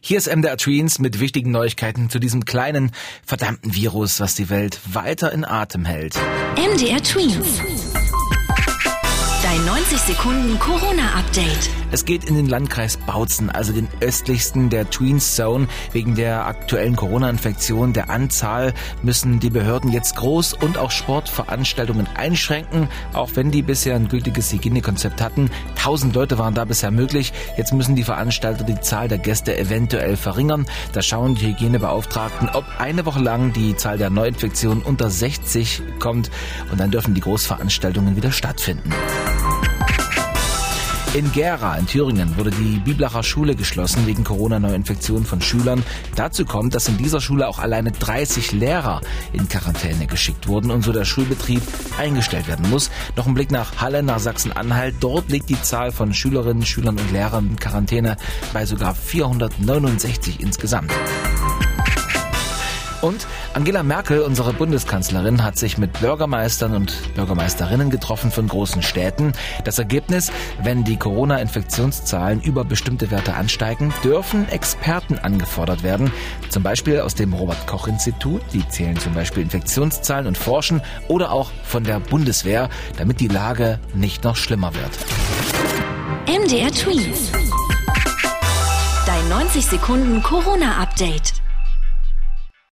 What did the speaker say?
Hier ist MDR Tweens mit wichtigen Neuigkeiten zu diesem kleinen, verdammten Virus, was die Welt weiter in Atem hält. MDR Tweens. Dein 90 Sekunden Corona-Update. Es geht in den Landkreis Bautzen, also den östlichsten der Tweens Zone. Wegen der aktuellen Corona-Infektion der Anzahl müssen die Behörden jetzt Groß- und auch Sportveranstaltungen einschränken, auch wenn die bisher ein gültiges Hygienekonzept hatten. Tausend Leute waren da bisher möglich. Jetzt müssen die Veranstalter die Zahl der Gäste eventuell verringern. Da schauen die Hygienebeauftragten, ob eine Woche lang die Zahl der Neuinfektionen unter 60 kommt und dann dürfen die Großveranstaltungen wieder stattfinden. In Gera in Thüringen wurde die Biblacher Schule geschlossen wegen Corona-Neuinfektionen von Schülern. Dazu kommt, dass in dieser Schule auch alleine 30 Lehrer in Quarantäne geschickt wurden und so der Schulbetrieb eingestellt werden muss. Noch ein Blick nach Halle, nach Sachsen-Anhalt. Dort liegt die Zahl von Schülerinnen, Schülern und Lehrern in Quarantäne bei sogar 469 insgesamt. Und Angela Merkel, unsere Bundeskanzlerin, hat sich mit Bürgermeistern und Bürgermeisterinnen getroffen von großen Städten. Das Ergebnis, wenn die Corona-Infektionszahlen über bestimmte Werte ansteigen, dürfen Experten angefordert werden. Zum Beispiel aus dem Robert-Koch-Institut, die zählen zum Beispiel Infektionszahlen und forschen, oder auch von der Bundeswehr, damit die Lage nicht noch schlimmer wird. MDR Tweens. Dein 90 Sekunden Corona-Update.